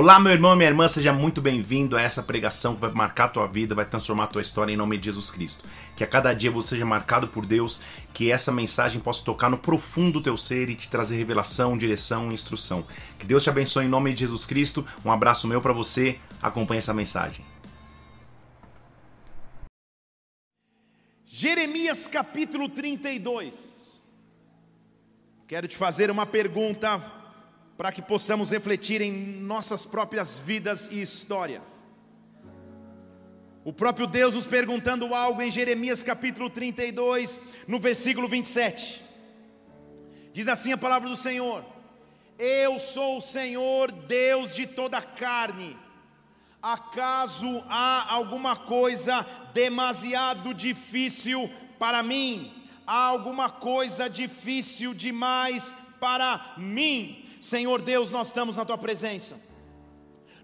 Olá, meu irmão e minha irmã, seja muito bem-vindo a essa pregação que vai marcar a tua vida, vai transformar a tua história em nome de Jesus Cristo. Que a cada dia você seja marcado por Deus, que essa mensagem possa tocar no profundo do teu ser e te trazer revelação, direção e instrução. Que Deus te abençoe em nome de Jesus Cristo. Um abraço meu para você. Acompanhe essa mensagem. Jeremias capítulo 32. Quero te fazer uma pergunta para que possamos refletir em nossas próprias vidas e história. O próprio Deus nos perguntando algo em Jeremias capítulo 32, no versículo 27. Diz assim a palavra do Senhor: Eu sou o Senhor, Deus de toda a carne. Acaso há alguma coisa demasiado difícil para mim? Há alguma coisa difícil demais para mim? Senhor Deus, nós estamos na tua presença.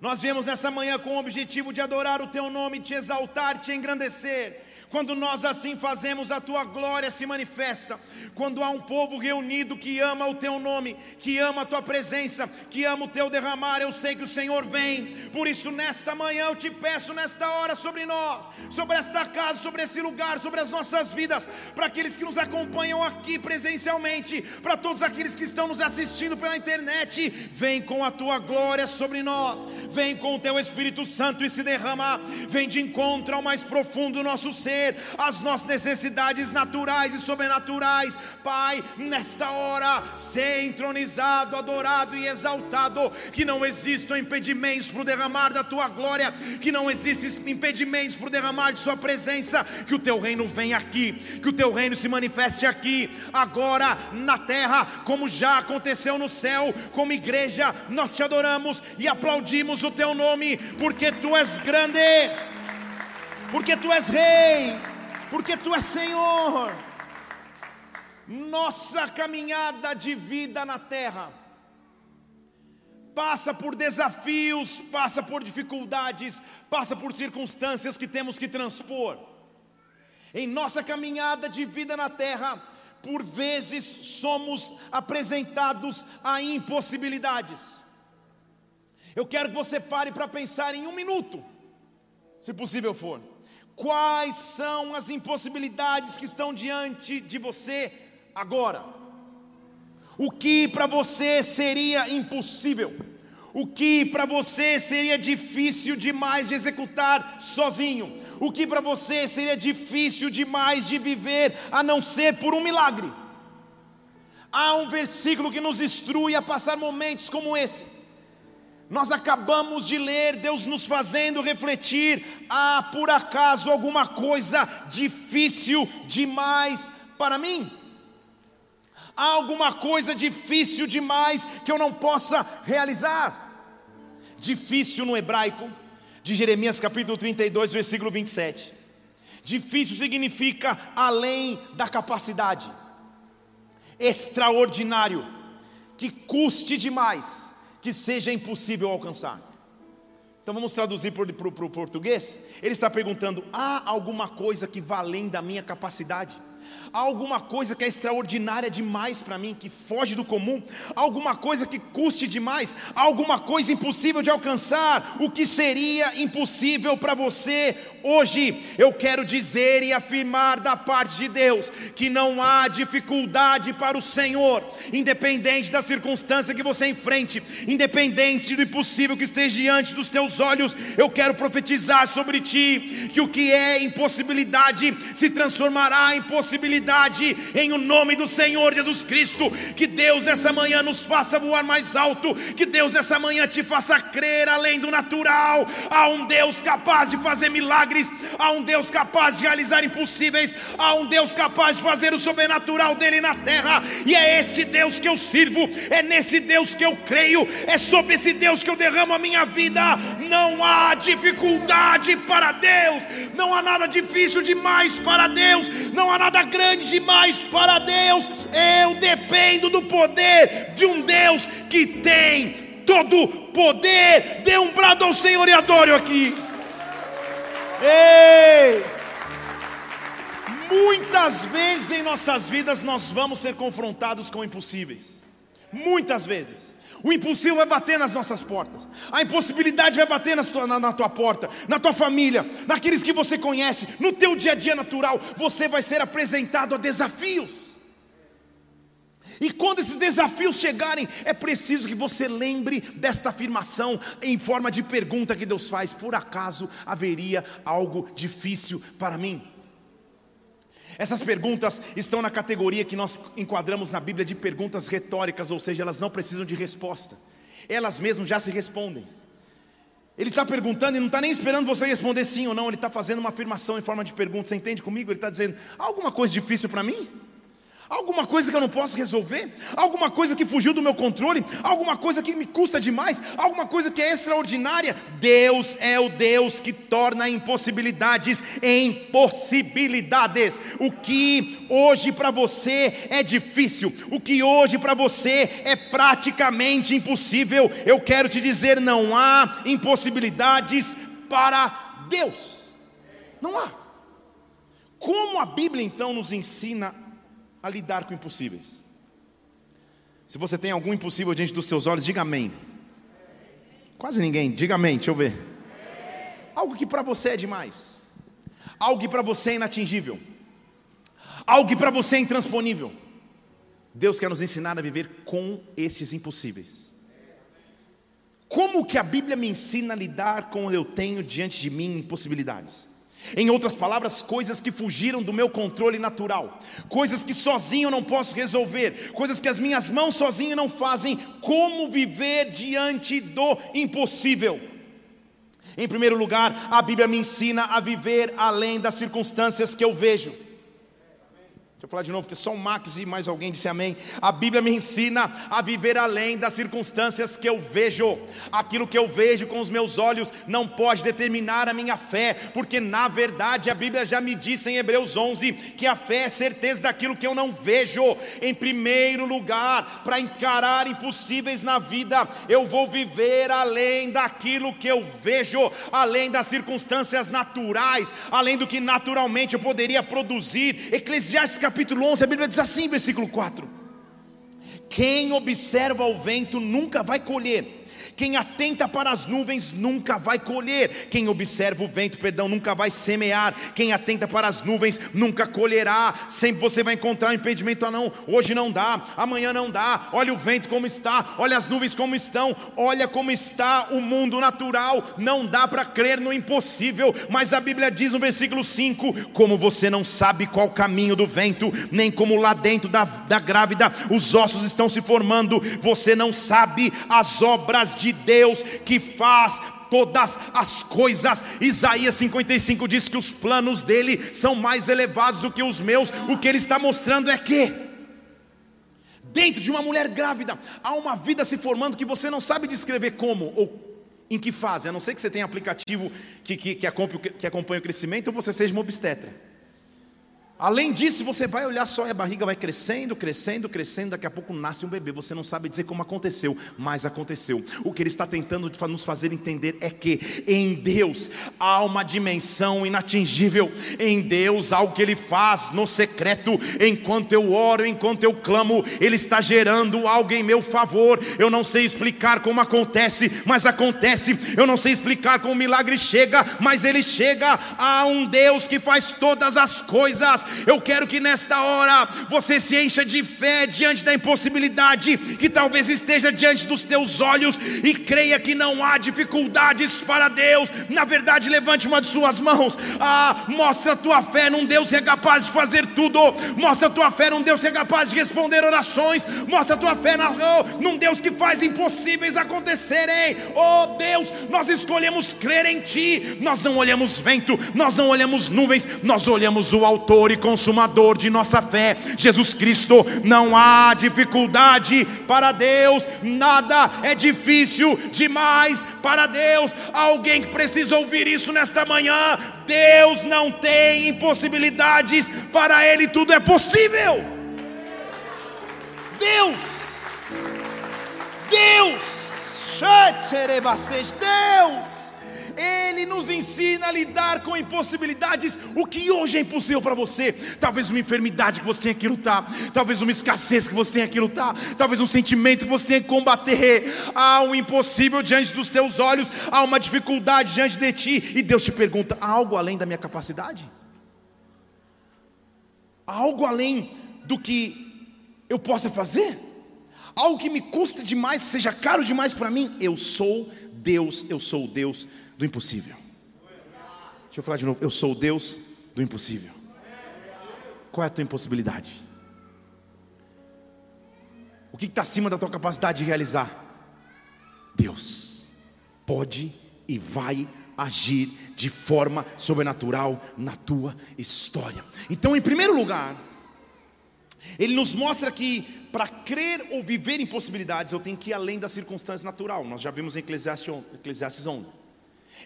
Nós viemos nessa manhã com o objetivo de adorar o teu nome, te exaltar, te engrandecer. Quando nós assim fazemos, a tua glória se manifesta. Quando há um povo reunido que ama o teu nome, que ama a tua presença, que ama o teu derramar, eu sei que o Senhor vem. Por isso, nesta manhã, eu te peço, nesta hora, sobre nós, sobre esta casa, sobre esse lugar, sobre as nossas vidas, para aqueles que nos acompanham aqui presencialmente, para todos aqueles que estão nos assistindo pela internet, vem com a tua glória sobre nós, vem com o teu Espírito Santo e se derrama, vem de encontro ao mais profundo do nosso ser as nossas necessidades naturais e sobrenaturais. Pai, nesta hora, ser entronizado, adorado e exaltado. Que não existam impedimentos para o derramar da tua glória, que não existem impedimentos para o derramar de Sua presença. Que o teu reino venha aqui, que o teu reino se manifeste aqui, agora na terra, como já aconteceu no céu. Como igreja, nós te adoramos e aplaudimos o teu nome, porque tu és grande porque tu és rei, porque tu és Senhor. Nossa caminhada de vida na terra passa por desafios, passa por dificuldades, passa por circunstâncias que temos que transpor. Em nossa caminhada de vida na terra, por vezes somos apresentados a impossibilidades. Eu quero que você pare para pensar em um minuto, se possível for. Quais são as impossibilidades que estão diante de você agora? O que para você seria impossível? O que para você seria difícil demais de executar sozinho? O que para você seria difícil demais de viver a não ser por um milagre? Há um versículo que nos instrui a passar momentos como esse. Nós acabamos de ler Deus nos fazendo refletir: há por acaso alguma coisa difícil demais para mim? Há alguma coisa difícil demais que eu não possa realizar? Difícil no hebraico, de Jeremias capítulo 32, versículo 27. Difícil significa além da capacidade, extraordinário, que custe demais que seja impossível alcançar. Então vamos traduzir para o português. Ele está perguntando: há alguma coisa que vá além da minha capacidade? Há alguma coisa que é extraordinária demais para mim, que foge do comum? Há alguma coisa que custe demais? Há alguma coisa impossível de alcançar? O que seria impossível para você hoje? Eu quero dizer e afirmar da parte de Deus que não há dificuldade para o Senhor, independente da circunstância que você enfrente, independente do impossível que esteja diante dos teus olhos. Eu quero profetizar sobre ti que o que é impossibilidade se transformará em possibilidade autoridade em o nome do Senhor Jesus Cristo. Que Deus nessa manhã nos faça voar mais alto, que Deus nessa manhã te faça crer além do natural. Há um Deus capaz de fazer milagres, há um Deus capaz de realizar impossíveis, há um Deus capaz de fazer o sobrenatural dele na terra, e é esse Deus que eu sirvo, é nesse Deus que eu creio, é sobre esse Deus que eu derramo a minha vida. Não há dificuldade para Deus, não há nada difícil demais para Deus, não há nada grande demais para Deus. Eu dependo do poder de um Deus que tem todo poder. Dê um brado ao Senhor e aqui. Ei! Muitas vezes em nossas vidas nós vamos ser confrontados com impossíveis. Muitas vezes. O impossível vai bater nas nossas portas. A impossibilidade vai bater tua, na, na, tua porta, na tua família, naqueles que você conhece, no teu dia a dia natural. Você vai ser apresentado a desafios. E quando esses desafios chegarem, é preciso que você lembre desta afirmação em forma de pergunta que Deus faz: por acaso haveria algo difícil para mim? Essas perguntas estão na categoria que nós enquadramos na Bíblia de perguntas retóricas, ou seja, elas não precisam de resposta, elas mesmas já se respondem. Ele está perguntando e não está nem esperando você responder sim ou não, ele está fazendo uma afirmação em forma de pergunta. Você entende comigo? Ele está dizendo: alguma coisa difícil para mim? Alguma coisa que eu não posso resolver? Alguma coisa que fugiu do meu controle? Alguma coisa que me custa demais? Alguma coisa que é extraordinária? Deus é o Deus que torna impossibilidades em possibilidades. O que hoje para você é difícil, o que hoje para você é praticamente impossível, eu quero te dizer: não há impossibilidades para Deus. Não há. Como a Bíblia então nos ensina a lidar com impossíveis. Se você tem algum impossível diante dos seus olhos, diga amém. Quase ninguém, diga amém, deixa eu ver. Algo que para você é demais, algo que para você é inatingível, algo que para você é intransponível. Deus quer nos ensinar a viver com estes impossíveis. Como que a Bíblia me ensina a lidar com o eu tenho diante de mim impossibilidades? Em outras palavras, coisas que fugiram do meu controle natural, coisas que sozinho eu não posso resolver, coisas que as minhas mãos sozinho não fazem, como viver diante do impossível. Em primeiro lugar, a Bíblia me ensina a viver além das circunstâncias que eu vejo. Deixa eu falar de novo, porque só o Max e mais alguém disse amém. A Bíblia me ensina a viver além das circunstâncias que eu vejo. Aquilo que eu vejo com os meus olhos não pode determinar a minha fé, porque na verdade a Bíblia já me disse em Hebreus 11 que a fé é certeza daquilo que eu não vejo. Em primeiro lugar, para encarar impossíveis na vida, eu vou viver além daquilo que eu vejo, além das circunstâncias naturais, além do que naturalmente eu poderia produzir. Eclesiastes capítulo 11, a Bíblia diz assim, versículo 4: Quem observa o vento nunca vai colher quem atenta para as nuvens nunca vai colher. Quem observa o vento, perdão, nunca vai semear. Quem atenta para as nuvens nunca colherá. Sempre você vai encontrar um impedimento. Ah, não, hoje não dá, amanhã não dá. Olha o vento como está, olha as nuvens como estão, olha como está o mundo natural. Não dá para crer no impossível. Mas a Bíblia diz no versículo 5: Como você não sabe qual caminho do vento, nem como lá dentro da, da grávida os ossos estão se formando, você não sabe as obras de de Deus que faz todas as coisas. Isaías 55 diz que os planos dele são mais elevados do que os meus. O que ele está mostrando é que dentro de uma mulher grávida há uma vida se formando que você não sabe descrever como ou em que fase, a não ser que você tenha aplicativo que, que, que, acompanha, que o crescimento ou você seja uma obstetra. Além disso, você vai olhar só e a barriga vai crescendo, crescendo, crescendo, daqui a pouco nasce um bebê. Você não sabe dizer como aconteceu, mas aconteceu. O que ele está tentando nos fazer entender é que em Deus há uma dimensão inatingível. Em Deus há o que ele faz no secreto, enquanto eu oro, enquanto eu clamo, ele está gerando algo em meu favor. Eu não sei explicar como acontece, mas acontece. Eu não sei explicar como o milagre chega, mas ele chega. Há um Deus que faz todas as coisas eu quero que nesta hora você se encha de fé diante da impossibilidade que talvez esteja diante dos teus olhos e creia que não há dificuldades para Deus. Na verdade, levante uma de suas mãos. Ah, mostra a tua fé num Deus que é capaz de fazer tudo. Mostra a tua fé num Deus que é capaz de responder orações. Mostra a tua fé na, oh, num Deus que faz impossíveis acontecerem. Oh Deus, nós escolhemos crer em Ti. Nós não olhamos vento, nós não olhamos nuvens, nós olhamos o Autor e consumador de nossa fé, Jesus Cristo. Não há dificuldade para Deus, nada é difícil demais para Deus. Alguém que precisa ouvir isso nesta manhã. Deus não tem impossibilidades, para Ele tudo é possível. Deus, Deus, Deus, Ele nos ensina a lidar com impossibilidades. O que hoje é impossível para você? Talvez uma enfermidade que você tenha que lutar, talvez uma escassez que você tenha que lutar, talvez um sentimento que você tenha que combater. Há um impossível diante dos teus olhos, há uma dificuldade diante de ti, e Deus te pergunta: há algo além da minha capacidade? Há algo além do que eu possa fazer? Algo que me custa demais, seja caro demais para mim? Eu sou Deus, eu sou Deus do impossível. Deixa eu falar de novo, eu sou o Deus do impossível. Qual é a tua impossibilidade? O que está acima da tua capacidade de realizar? Deus pode e vai agir de forma sobrenatural na tua história. Então, em primeiro lugar, ele nos mostra que para crer ou viver em possibilidades, eu tenho que ir além da circunstância natural. Nós já vimos em Eclesiastes 11.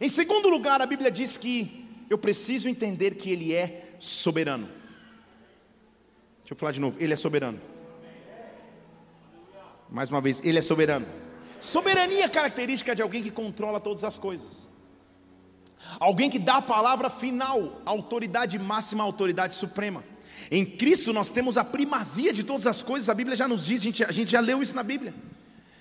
Em segundo lugar, a Bíblia diz que eu preciso entender que Ele é soberano. Deixa eu falar de novo, Ele é soberano. Mais uma vez, Ele é soberano. Soberania é característica de alguém que controla todas as coisas. Alguém que dá a palavra final, autoridade máxima, autoridade suprema. Em Cristo nós temos a primazia de todas as coisas, a Bíblia já nos diz, a gente, a gente já leu isso na Bíblia.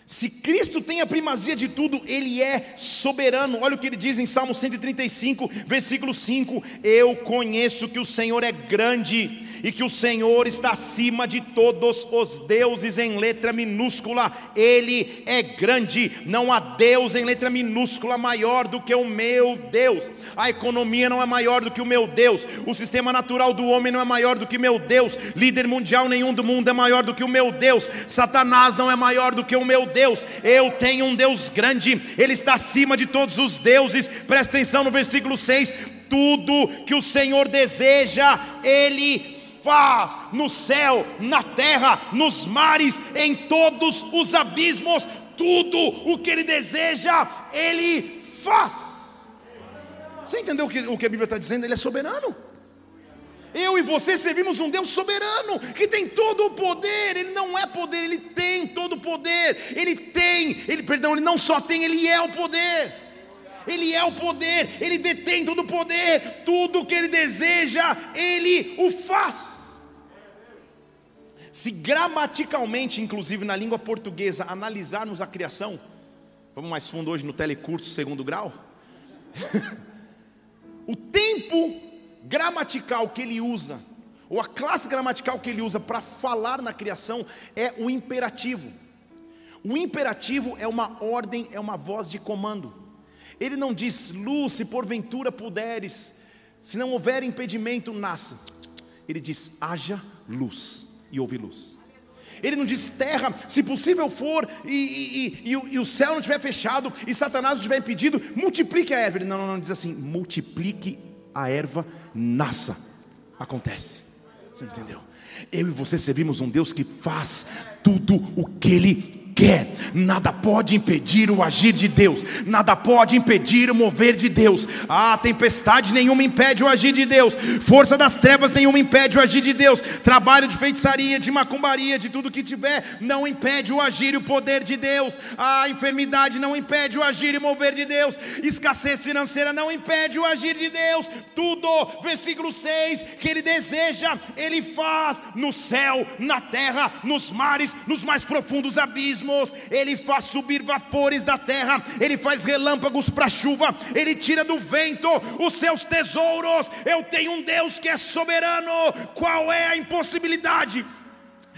Se Cristo tem a primazia de tudo, Ele é soberano. Olha o que ele diz em Salmo 135, versículo 5: Eu conheço que o Senhor é grande e que o Senhor está acima de todos os deuses em letra minúscula. Ele é grande, não há Deus em letra minúscula maior do que o meu Deus. A economia não é maior do que o meu Deus. O sistema natural do homem não é maior do que meu Deus. Líder mundial nenhum do mundo é maior do que o meu Deus. Satanás não é maior do que o meu Deus. Eu tenho um Deus grande, ele está acima de todos os deuses. Presta atenção no versículo 6 tudo que o Senhor deseja, Ele faz no céu, na terra, nos mares, em todos os abismos, tudo o que Ele deseja, Ele faz. Você entendeu o que, o que a Bíblia está dizendo? Ele é soberano. Eu e você servimos um Deus soberano, que tem todo o poder, Ele não é poder, Ele tem todo o poder, Ele tem, Ele, perdão, Ele não só tem, Ele é o poder. Ele é o poder, Ele detém todo o poder, tudo o que Ele deseja, Ele o faz. Se gramaticalmente, inclusive na língua portuguesa, analisarmos a criação, vamos mais fundo hoje no telecurso segundo grau. o tempo gramatical que ele usa, ou a classe gramatical que ele usa para falar na criação, é o imperativo. O imperativo é uma ordem, é uma voz de comando. Ele não diz, luz, se porventura puderes, se não houver impedimento, nasça. Ele diz, haja luz e houve luz. Ele não diz terra, se possível for, e, e, e, e, o céu não estiver fechado, e Satanás não estiver impedido, multiplique a erva. Ele não, não, não diz assim, multiplique a erva, nasça. Acontece. Você entendeu? Eu e você servimos um Deus que faz tudo o que Ele quer, nada pode impedir o agir de Deus, nada pode impedir o mover de Deus. Ah, tempestade nenhuma impede o agir de Deus, força das trevas nenhuma impede o agir de Deus, trabalho de feitiçaria, de macumbaria, de tudo que tiver, não impede o agir e o poder de Deus. A enfermidade não impede o agir e mover de Deus, escassez financeira não impede o agir de Deus. Tudo, versículo 6, que Ele deseja, Ele faz no céu, na terra, nos mares, nos mais profundos abismos abismos, Ele faz subir vapores da terra, Ele faz relâmpagos para chuva, Ele tira do vento os seus tesouros. Eu tenho um Deus que é soberano. Qual é a impossibilidade?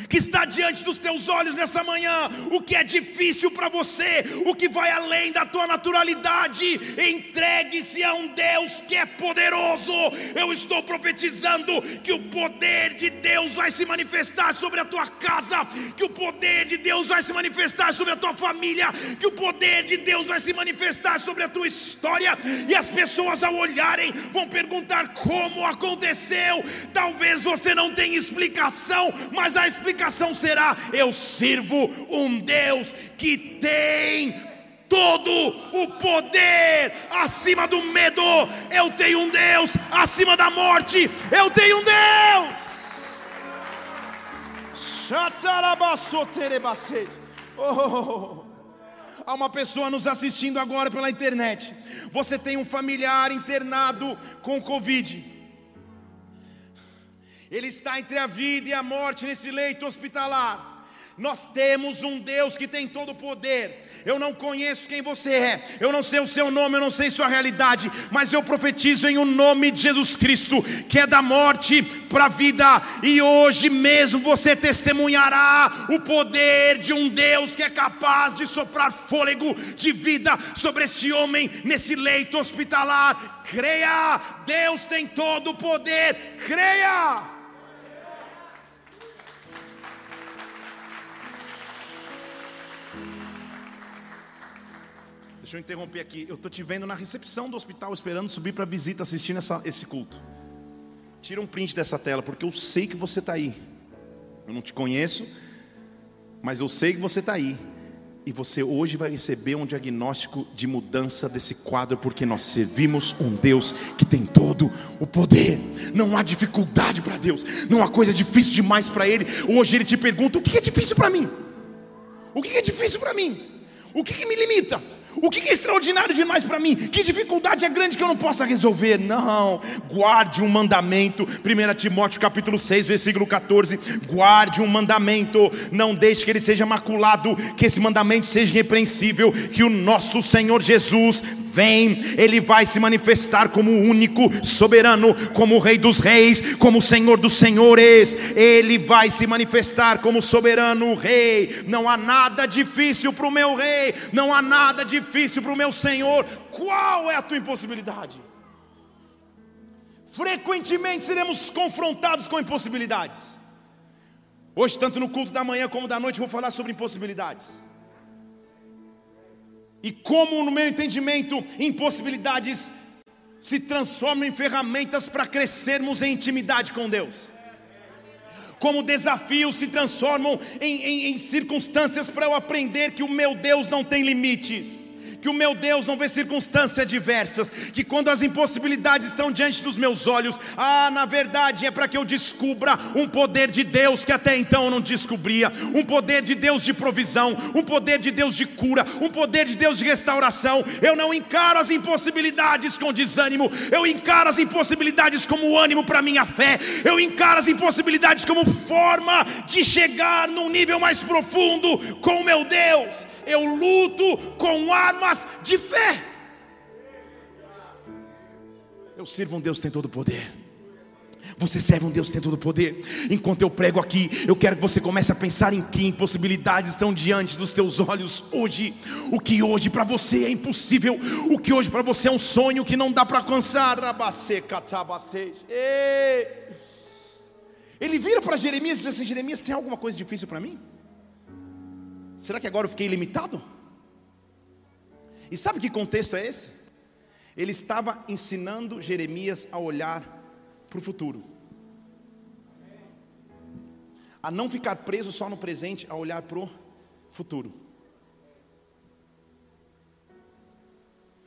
Que está diante dos teus olhos nessa manhã, o que é difícil para você, o que vai além da tua naturalidade, entregue-se a um Deus que é poderoso. Eu estou profetizando que o poder de Deus vai se manifestar sobre a tua casa, que o poder de Deus vai se manifestar sobre a tua família, que o poder de Deus vai se manifestar sobre a tua história, e as pessoas ao olharem vão perguntar como aconteceu. Talvez você não tenha explicação, mas a explicação explicação será: eu sirvo um Deus que tem todo o poder acima do medo. Eu tenho um Deus acima da morte. Eu tenho um Deus. Oh. Há uma pessoa nos assistindo agora pela internet. Você tem um familiar internado com Covid. Ele está entre a vida e a morte nesse leito hospitalar. Nós temos um Deus que tem todo o poder. Eu não conheço quem você é, eu não sei o seu nome, eu não sei sua realidade, mas eu profetizo em o um nome de Jesus Cristo, que é da morte para a vida, e hoje mesmo você testemunhará o poder de um Deus que é capaz de soprar fôlego de vida sobre esse homem nesse leito hospitalar. Creia, Deus tem todo o poder, creia. Deixa eu interromper aqui. Eu estou te vendo na recepção do hospital, esperando subir para visita, assistindo essa, esse culto. Tira um print dessa tela, porque eu sei que você está aí. Eu não te conheço, mas eu sei que você está aí. E você hoje vai receber um diagnóstico de mudança desse quadro, porque nós servimos um Deus que tem todo o poder. Não há dificuldade para Deus, não há coisa difícil demais para Ele. Hoje Ele te pergunta: o que é difícil para mim? O que é difícil para mim? O que, que me limita? O que é extraordinário demais para mim? Que dificuldade é grande que eu não possa resolver? Não, guarde um mandamento. 1 Timóteo capítulo 6, versículo 14. Guarde um mandamento, não deixe que ele seja maculado, que esse mandamento seja irrepreensível, que o nosso Senhor Jesus vem, ele vai se manifestar como único soberano, como Rei dos Reis, como Senhor dos Senhores. Ele vai se manifestar como soberano Rei. Não há nada difícil para o meu Rei, não há nada difícil para o meu Senhor. Qual é a tua impossibilidade? Frequentemente seremos confrontados com impossibilidades. Hoje, tanto no culto da manhã como da noite, vou falar sobre impossibilidades. E como, no meu entendimento, impossibilidades se transformam em ferramentas para crescermos em intimidade com Deus. Como desafios se transformam em, em, em circunstâncias para eu aprender que o meu Deus não tem limites que o meu Deus não vê circunstâncias diversas, que quando as impossibilidades estão diante dos meus olhos, ah, na verdade é para que eu descubra um poder de Deus que até então eu não descobria, um poder de Deus de provisão, um poder de Deus de cura, um poder de Deus de restauração. Eu não encaro as impossibilidades com desânimo, eu encaro as impossibilidades como ânimo para minha fé, eu encaro as impossibilidades como forma de chegar num nível mais profundo com o meu Deus eu luto com armas de fé. Eu sirvo um Deus que tem todo o poder. Você serve um Deus que tem todo o poder. Enquanto eu prego aqui, eu quero que você comece a pensar em que impossibilidades estão diante dos teus olhos hoje. O que hoje para você é impossível, o que hoje para você é um sonho que não dá para alcançar. Ele vira para Jeremias e diz assim: Jeremias, tem alguma coisa difícil para mim? Será que agora eu fiquei limitado? E sabe que contexto é esse? Ele estava ensinando Jeremias a olhar para o futuro, a não ficar preso só no presente, a olhar para o futuro.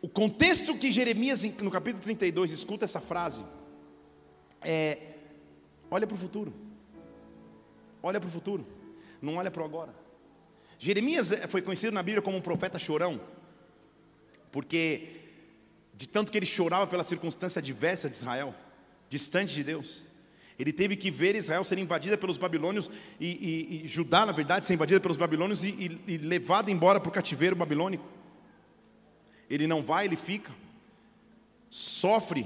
O contexto que Jeremias, no capítulo 32, escuta essa frase é: olha para o futuro, olha para o futuro, não olha para o agora. Jeremias eh, foi conhecido na Bíblia como um profeta chorão, porque de tanto que ele chorava pela circunstância adversa de Israel, distante de Deus, ele teve que ver Israel ser invadida pelos babilônios e, e, e Judá, na verdade, ser invadida pelos babilônios e, e, levado embora para o cativeiro babilônico. Ele não vai, ele fica, sofre,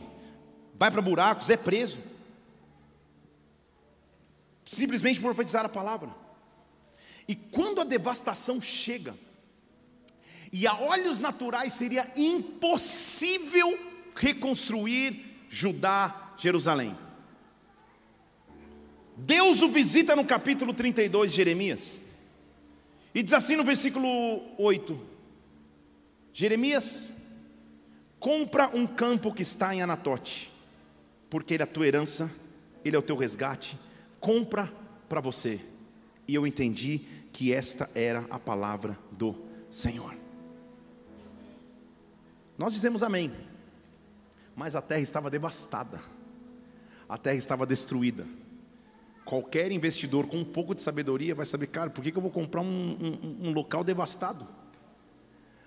vai para buracos, é preso, simplesmente profetizar a palavra. E quando a devastação chega, e a olhos naturais seria impossível reconstruir Judá, Jerusalém. Deus o visita no capítulo 32 de Jeremias, e diz assim no versículo 8: Jeremias, compra um campo que está em Anatote, porque ele é a tua herança, ele é o teu resgate, compra para você. E eu entendi que esta era a palavra do Senhor. Nós dizemos amém, mas a terra estava devastada, a terra estava destruída. Qualquer investidor com um pouco de sabedoria vai saber, cara, por que, que eu vou comprar um, um, um local devastado?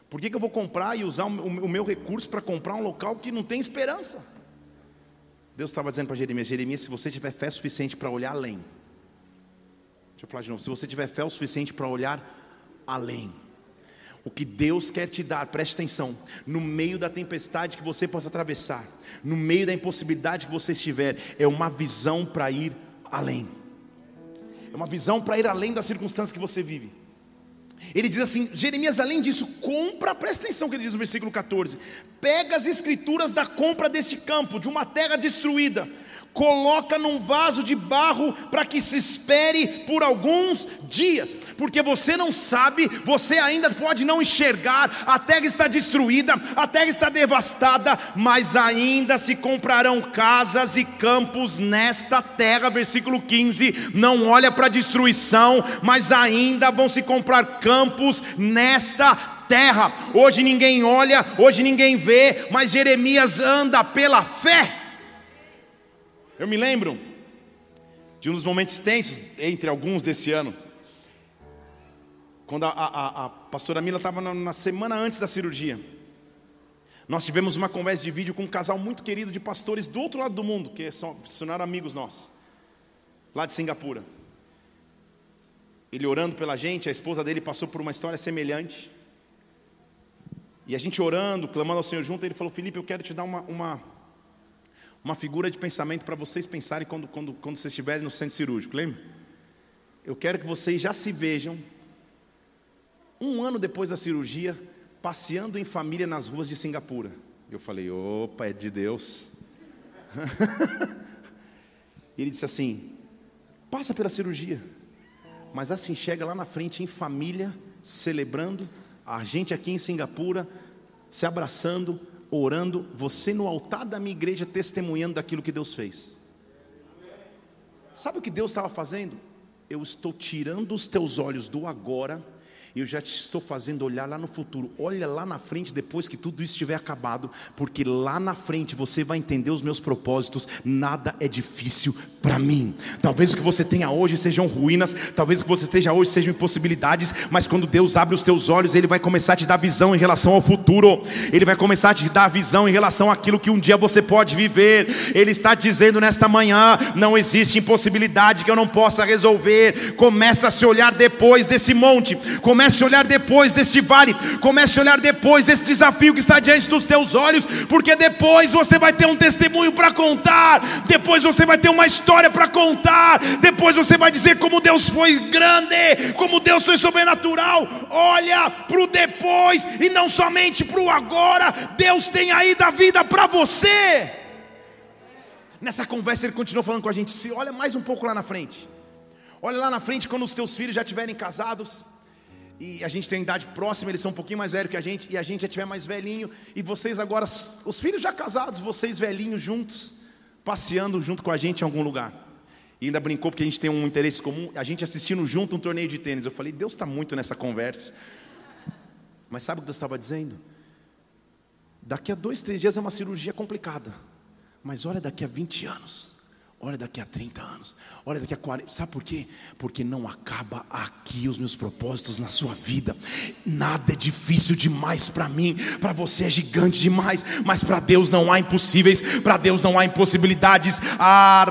Por que, que eu vou comprar e usar o meu recurso para comprar um local que não tem esperança? Deus estava dizendo para Jeremias: Jeremias, se você tiver fé suficiente para olhar além, deixa eu falar de novo, se você tiver fé o suficiente para olhar além, o que Deus quer te dar, preste atenção, no meio da tempestade que você possa atravessar, no meio da impossibilidade que você estiver, é uma visão para ir além, é uma visão para ir além das circunstâncias que você vive. Ele diz assim: Jeremias, além disso, compra, presta atenção que ele diz no versículo 14: pega as escrituras da compra deste campo, de uma terra destruída, coloca num vaso de barro para que se espere por alguns dias, porque você não sabe, você ainda pode não enxergar, a terra está destruída, a terra está devastada, mas ainda se comprarão casas e campos nesta terra, versículo 15. Não olha para a destruição, mas ainda vão se comprar campos nesta terra. Hoje ninguém olha, hoje ninguém vê, mas Jeremias anda pela fé. Eu me lembro de um dos momentos tensos, entre alguns desse ano, quando a, a, a pastora Mila estava na, na semana antes da cirurgia. Nós tivemos uma conversa de vídeo com um casal muito querido de pastores do outro lado do mundo, que são, são amigos nossos, lá de Singapura. Ele orando pela gente, a esposa dele passou por uma história semelhante. E a gente orando, clamando ao Senhor junto, ele falou: Felipe, eu quero te dar uma, uma uma figura de pensamento para vocês pensarem quando, quando, quando vocês estiverem no centro cirúrgico, lembra? Eu quero que vocês já se vejam, um ano depois da cirurgia, passeando em família nas ruas de Singapura. Eu falei, opa, é de Deus. e ele disse assim: passa pela cirurgia, mas assim chega lá na frente em família, celebrando, a gente aqui em Singapura, se abraçando, orando, você no altar da minha igreja testemunhando daquilo que Deus fez. Sabe o que Deus estava fazendo? Eu estou tirando os teus olhos do agora eu já te estou fazendo olhar lá no futuro. Olha lá na frente, depois que tudo isso estiver acabado, porque lá na frente você vai entender os meus propósitos. Nada é difícil para mim. Talvez o que você tenha hoje sejam ruínas, talvez o que você esteja hoje sejam impossibilidades, mas quando Deus abre os teus olhos, Ele vai começar a te dar visão em relação ao futuro. Ele vai começar a te dar visão em relação àquilo que um dia você pode viver. Ele está dizendo nesta manhã: não existe impossibilidade que eu não possa resolver. Começa a se olhar depois desse monte. Começa Comece a olhar depois desse vale, comece a olhar depois desse desafio que está diante dos teus olhos, porque depois você vai ter um testemunho para contar, depois você vai ter uma história para contar, depois você vai dizer como Deus foi grande, como Deus foi sobrenatural. Olha para o depois e não somente para o agora. Deus tem aí da vida para você. Nessa conversa ele continuou falando com a gente: se olha mais um pouco lá na frente. Olha lá na frente quando os teus filhos já estiverem casados e a gente tem idade próxima, eles são um pouquinho mais velhos que a gente, e a gente já tiver mais velhinho, e vocês agora, os filhos já casados, vocês velhinhos juntos, passeando junto com a gente em algum lugar. E ainda brincou porque a gente tem um interesse comum, a gente assistindo junto um torneio de tênis. Eu falei, Deus está muito nessa conversa. Mas sabe o que Deus estava dizendo? Daqui a dois, três dias é uma cirurgia complicada. Mas olha, daqui a 20 anos, olha daqui a 30 anos, Olha, daqui a 40. Sabe por quê? Porque não acaba aqui os meus propósitos na sua vida. Nada é difícil demais para mim. Para você é gigante demais. Mas para Deus não há impossíveis. Para Deus não há impossibilidades. Ah,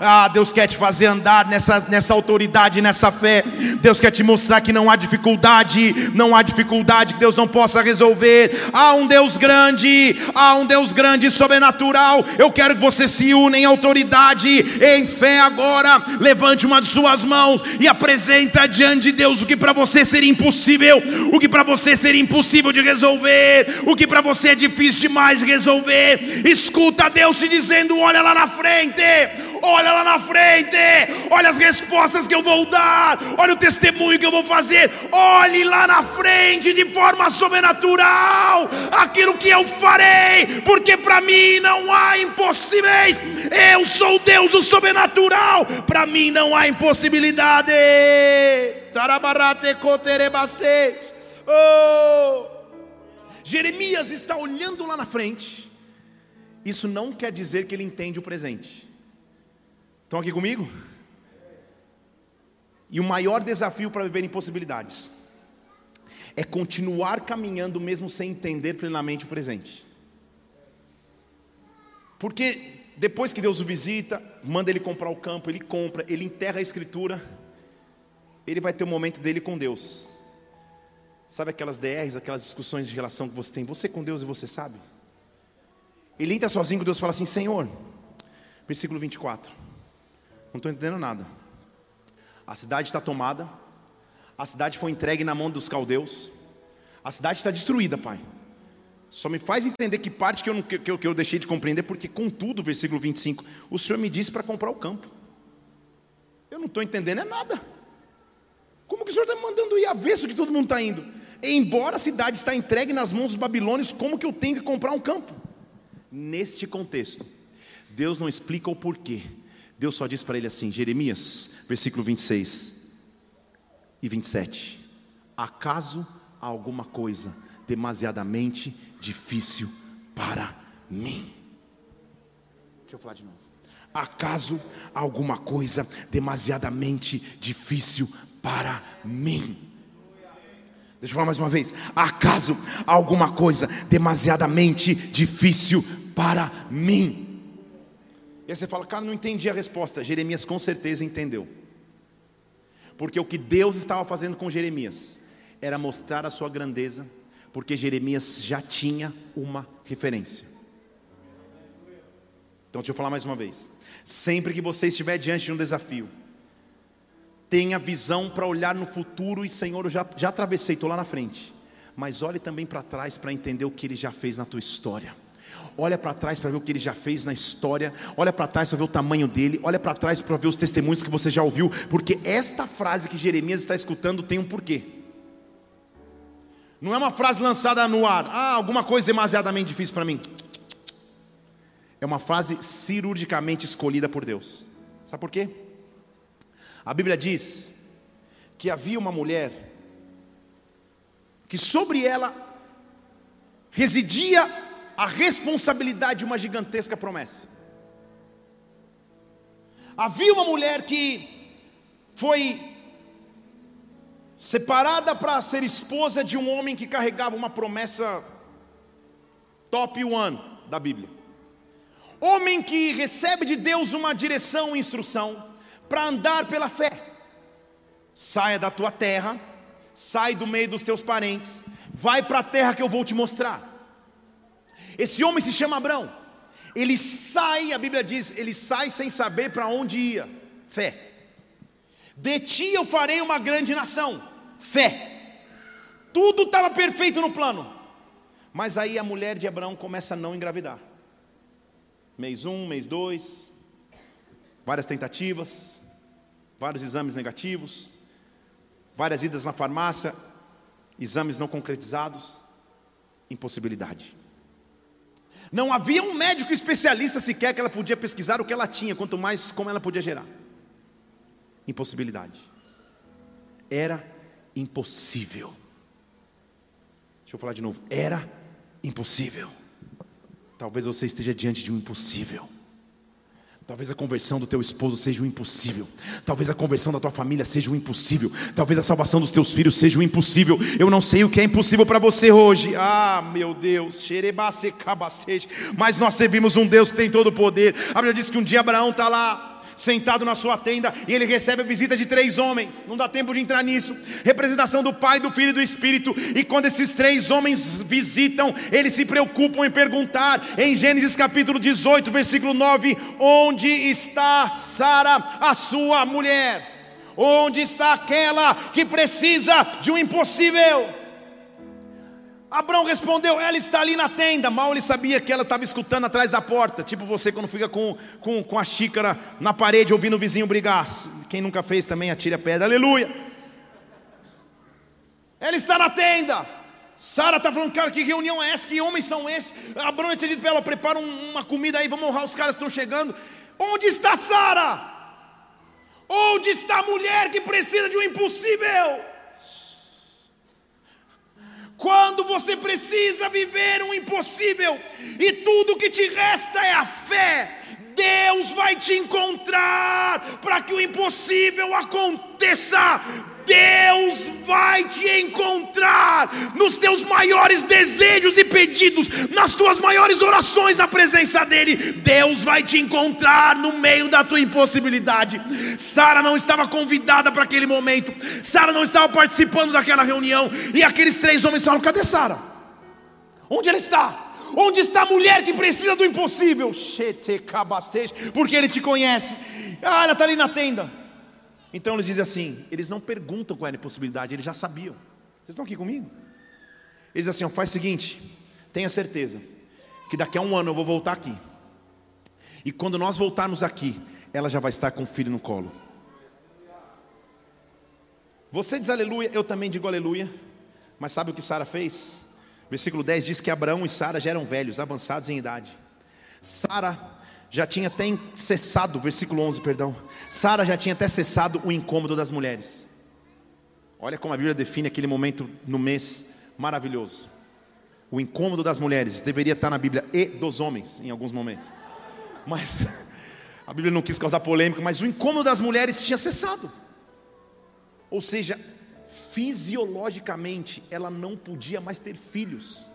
ah, Deus quer te fazer andar nessa, nessa autoridade, nessa fé. Deus quer te mostrar que não há dificuldade. Não há dificuldade que Deus não possa resolver. Há um Deus grande. Há um Deus grande e sobrenatural. Eu quero que você se una em autoridade em fé agora, levante uma de suas mãos e apresenta diante de Deus o que para você seria impossível, o que para você seria impossível de resolver, o que para você é difícil demais de resolver. Escuta Deus te dizendo: olha lá na frente, olha lá na frente, olha as respostas que eu vou dar, olha o testemunho que eu vou fazer, olhe lá na frente de forma sobrenatural aquilo que eu farei, porque para mim não há impossíveis, eu sou Deus do sobrenatural, para mim não há impossibilidade. Oh. Jeremias está olhando lá na frente. Isso não quer dizer que ele entende o presente. Estão aqui comigo? E o maior desafio para viver impossibilidades é continuar caminhando mesmo sem entender plenamente o presente. Porque depois que Deus o visita, manda ele comprar o campo, ele compra, ele enterra a escritura, ele vai ter o um momento dele com Deus. Sabe aquelas DRs, aquelas discussões de relação que você tem, você com Deus e você sabe? Ele entra sozinho com Deus e fala assim: Senhor, versículo 24, não estou entendendo nada. A cidade está tomada, a cidade foi entregue na mão dos caldeus, a cidade está destruída, Pai. Só me faz entender que parte que eu, não, que, eu, que eu deixei de compreender, porque, contudo, versículo 25, o Senhor me disse para comprar o campo. Eu não estou entendendo é nada. Como que o Senhor está me mandando ir avesso que todo mundo está indo? Embora a cidade está entregue nas mãos dos babilônios, como que eu tenho que comprar um campo? Neste contexto, Deus não explica o porquê. Deus só diz para ele assim, Jeremias, versículo 26 e 27. Acaso há alguma coisa demasiadamente difícil para mim. Deixa eu falar de novo. Acaso alguma coisa demasiadamente difícil para mim? Deixa eu falar mais uma vez. Acaso alguma coisa demasiadamente difícil para mim? E aí você fala, cara, não entendi a resposta. Jeremias com certeza entendeu. Porque o que Deus estava fazendo com Jeremias era mostrar a sua grandeza porque Jeremias já tinha uma referência. Então, deixa eu falar mais uma vez. Sempre que você estiver diante de um desafio, tenha visão para olhar no futuro e, Senhor, eu já, já atravessei, estou lá na frente. Mas olhe também para trás para entender o que Ele já fez na tua história. Olha para trás para ver o que Ele já fez na história. Olha para trás para ver o tamanho dele. Olha para trás para ver os testemunhos que você já ouviu. Porque esta frase que Jeremias está escutando tem um porquê. Não é uma frase lançada no ar. Ah, alguma coisa demasiadamente difícil para mim. É uma frase cirurgicamente escolhida por Deus. Sabe por quê? A Bíblia diz que havia uma mulher que sobre ela residia a responsabilidade de uma gigantesca promessa. Havia uma mulher que foi separada para ser esposa de um homem que carregava uma promessa top one da Bíblia. Homem que recebe de Deus uma direção e instrução para andar pela fé. Saia da tua terra, sai do meio dos teus parentes, vai para a terra que eu vou te mostrar. Esse homem se chama Abrão. Ele sai, a Bíblia diz, ele sai sem saber para onde ia. Fé. De ti eu farei uma grande nação. Fé. Tudo estava perfeito no plano. Mas aí a mulher de Abraão começa a não engravidar. Mês um, mês dois, várias tentativas, vários exames negativos, várias idas na farmácia, exames não concretizados, impossibilidade. Não havia um médico especialista sequer que ela podia pesquisar o que ela tinha, quanto mais como ela podia gerar impossibilidade. Era impossível. Deixa eu falar de novo. Era impossível. Talvez você esteja diante de um impossível. Talvez a conversão do teu esposo seja um impossível. Talvez a conversão da tua família seja um impossível. Talvez a salvação dos teus filhos seja um impossível. Eu não sei o que é impossível para você hoje. Ah, meu Deus. Mas nós servimos um Deus que tem todo o poder. A Bíblia diz que um dia Abraão está lá sentado na sua tenda, e ele recebe a visita de três homens. Não dá tempo de entrar nisso. Representação do Pai, do Filho e do Espírito. E quando esses três homens visitam, eles se preocupam em perguntar, em Gênesis capítulo 18, versículo 9: Onde está Sara, a sua mulher? Onde está aquela que precisa de um impossível? Abraão respondeu: Ela está ali na tenda. Mal ele sabia que ela estava escutando atrás da porta. Tipo você quando fica com, com, com a xícara na parede ouvindo o vizinho brigar. Quem nunca fez também, atire a pedra. Aleluia. Ela está na tenda. Sara está falando, cara, que reunião é essa? Que homens são esses? Abraão tinha dito para ela: prepara uma comida aí, vamos honrar, os caras estão chegando. Onde está Sara? Onde está a mulher que precisa de um impossível? Quando você precisa viver um impossível e tudo que te resta é a fé, Deus vai te encontrar para que o impossível aconteça Deus vai te encontrar nos teus maiores desejos e pedidos, nas tuas maiores orações na presença dEle. Deus vai te encontrar no meio da tua impossibilidade. Sara não estava convidada para aquele momento, Sara não estava participando daquela reunião, e aqueles três homens falam: cadê Sara? Onde ela está? Onde está a mulher que precisa do impossível? Porque ele te conhece. Ah, ela está ali na tenda. Então eles dizem assim: eles não perguntam qual era a impossibilidade, eles já sabiam. Vocês estão aqui comigo? Eles dizem assim: ó, faz o seguinte, tenha certeza que daqui a um ano eu vou voltar aqui. E quando nós voltarmos aqui, ela já vai estar com o filho no colo. Você diz aleluia, eu também digo aleluia. Mas sabe o que Sara fez? Versículo 10 diz que Abraão e Sara já eram velhos, avançados em idade. Sara já tinha até cessado, versículo 11, perdão. Sara já tinha até cessado o incômodo das mulheres. Olha como a Bíblia define aquele momento no mês maravilhoso. O incômodo das mulheres deveria estar na Bíblia e dos homens em alguns momentos. Mas a Bíblia não quis causar polêmica, mas o incômodo das mulheres tinha cessado. Ou seja, fisiologicamente ela não podia mais ter filhos.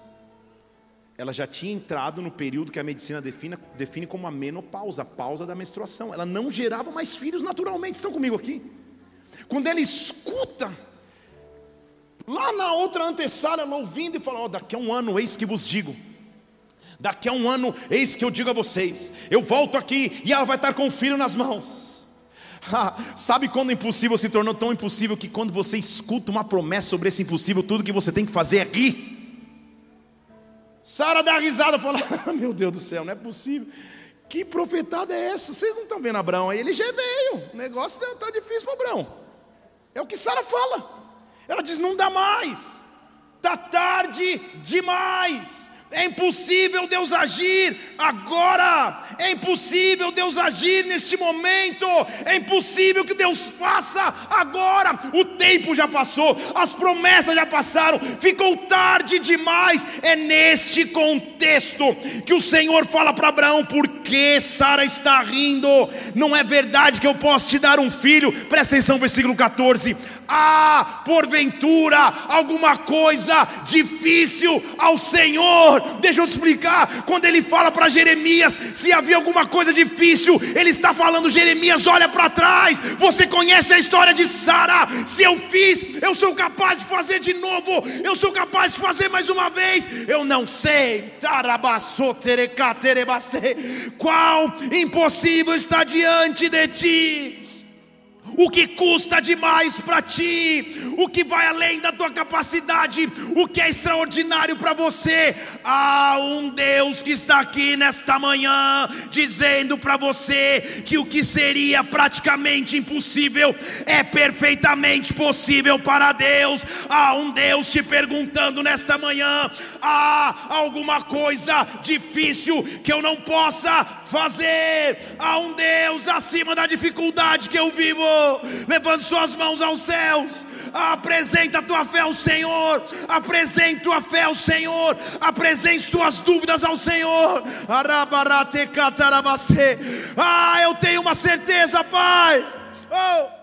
Ela já tinha entrado no período que a medicina define, define como a menopausa, a pausa da menstruação. Ela não gerava mais filhos naturalmente. Estão comigo aqui? Quando ela escuta, lá na outra antessala, ela ouvindo e fala: oh, daqui a um ano, eis que vos digo. Daqui a um ano, eis que eu digo a vocês: eu volto aqui e ela vai estar com o filho nas mãos. sabe quando o impossível se tornou tão impossível que quando você escuta uma promessa sobre esse impossível, tudo que você tem que fazer é rir? Sara dá risada fala: ah, Meu Deus do céu, não é possível. Que profetada é essa? Vocês não estão vendo Abraão aí? Ele já veio. O negócio está tá difícil para Abraão. É o que Sara fala. Ela diz: Não dá mais. Está tarde demais. É impossível Deus agir agora. É impossível Deus agir neste momento. É impossível que Deus faça agora. O tempo já passou, as promessas já passaram, ficou tarde demais. É neste contexto que o Senhor fala para Abraão: por que Sara está rindo? Não é verdade que eu posso te dar um filho? Presta atenção, versículo 14 há porventura alguma coisa difícil ao Senhor. Deixa eu te explicar. Quando ele fala para Jeremias se havia alguma coisa difícil, ele está falando: Jeremias, olha para trás. Você conhece a história de Sara? Se eu fiz, eu sou capaz de fazer de novo. Eu sou capaz de fazer mais uma vez. Eu não sei. Qual impossível está diante de ti? O que custa demais para ti, o que vai além da tua capacidade, o que é extraordinário para você. Há um Deus que está aqui nesta manhã dizendo para você que o que seria praticamente impossível é perfeitamente possível para Deus. Há um Deus te perguntando nesta manhã: há alguma coisa difícil que eu não possa fazer? Há um Deus acima da dificuldade que eu vivo. Levante suas mãos aos céus. Apresenta a tua fé ao Senhor. Apresente tua fé ao Senhor. Apresente tuas dúvidas ao Senhor. Ah, eu tenho uma certeza, Pai. Oh.